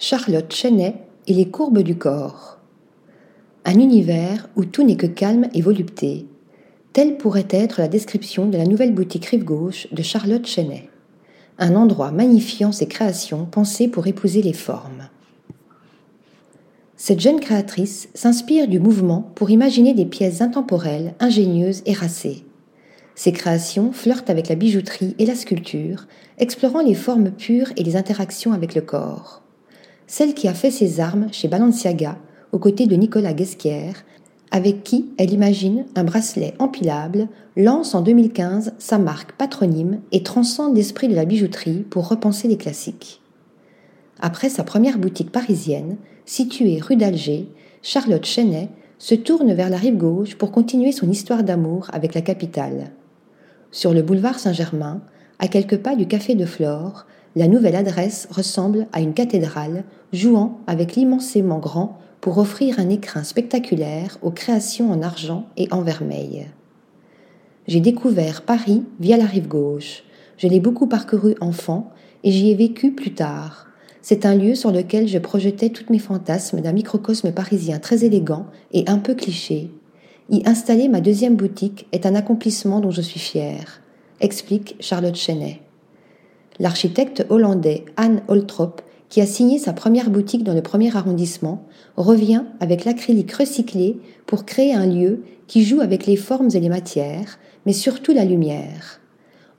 Charlotte Chenet et les courbes du corps. Un univers où tout n'est que calme et volupté. Telle pourrait être la description de la nouvelle boutique rive gauche de Charlotte Chenet. Un endroit magnifiant ses créations pensées pour épouser les formes. Cette jeune créatrice s'inspire du mouvement pour imaginer des pièces intemporelles, ingénieuses et racées. Ses créations flirtent avec la bijouterie et la sculpture, explorant les formes pures et les interactions avec le corps. Celle qui a fait ses armes chez Balenciaga, aux côtés de Nicolas Guesquière, avec qui elle imagine un bracelet empilable, lance en 2015 sa marque patronyme et transcende l'esprit de la bijouterie pour repenser les classiques. Après sa première boutique parisienne, située rue d'Alger, Charlotte Chenet se tourne vers la rive gauche pour continuer son histoire d'amour avec la capitale. Sur le boulevard Saint-Germain, à quelques pas du café de Flore, la nouvelle adresse ressemble à une cathédrale jouant avec l'immensément grand pour offrir un écrin spectaculaire aux créations en argent et en vermeil. J'ai découvert Paris via la rive gauche. Je l'ai beaucoup parcouru enfant et j'y ai vécu plus tard. C'est un lieu sur lequel je projetais tous mes fantasmes d'un microcosme parisien très élégant et un peu cliché, y installer ma deuxième boutique est un accomplissement dont je suis fière, explique Charlotte Chenet. L'architecte hollandais Anne Holtrop, qui a signé sa première boutique dans le premier arrondissement, revient avec l'acrylique recyclé pour créer un lieu qui joue avec les formes et les matières, mais surtout la lumière.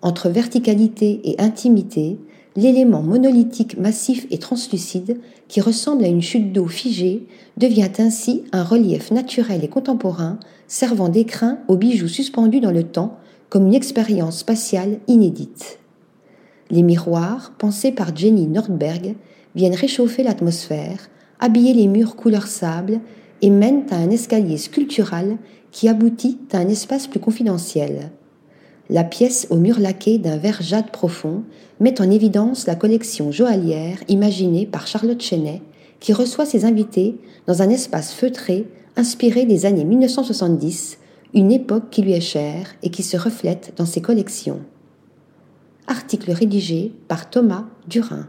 Entre verticalité et intimité, l'élément monolithique massif et translucide, qui ressemble à une chute d'eau figée, devient ainsi un relief naturel et contemporain, servant d'écrin aux bijoux suspendus dans le temps, comme une expérience spatiale inédite. Les miroirs, pensés par Jenny Nordberg, viennent réchauffer l'atmosphère, habiller les murs couleur sable et mènent à un escalier sculptural qui aboutit à un espace plus confidentiel. La pièce au mur laqué d'un vert jade profond met en évidence la collection joaillière imaginée par Charlotte Chenet, qui reçoit ses invités dans un espace feutré inspiré des années 1970, une époque qui lui est chère et qui se reflète dans ses collections. Article rédigé par Thomas Durin.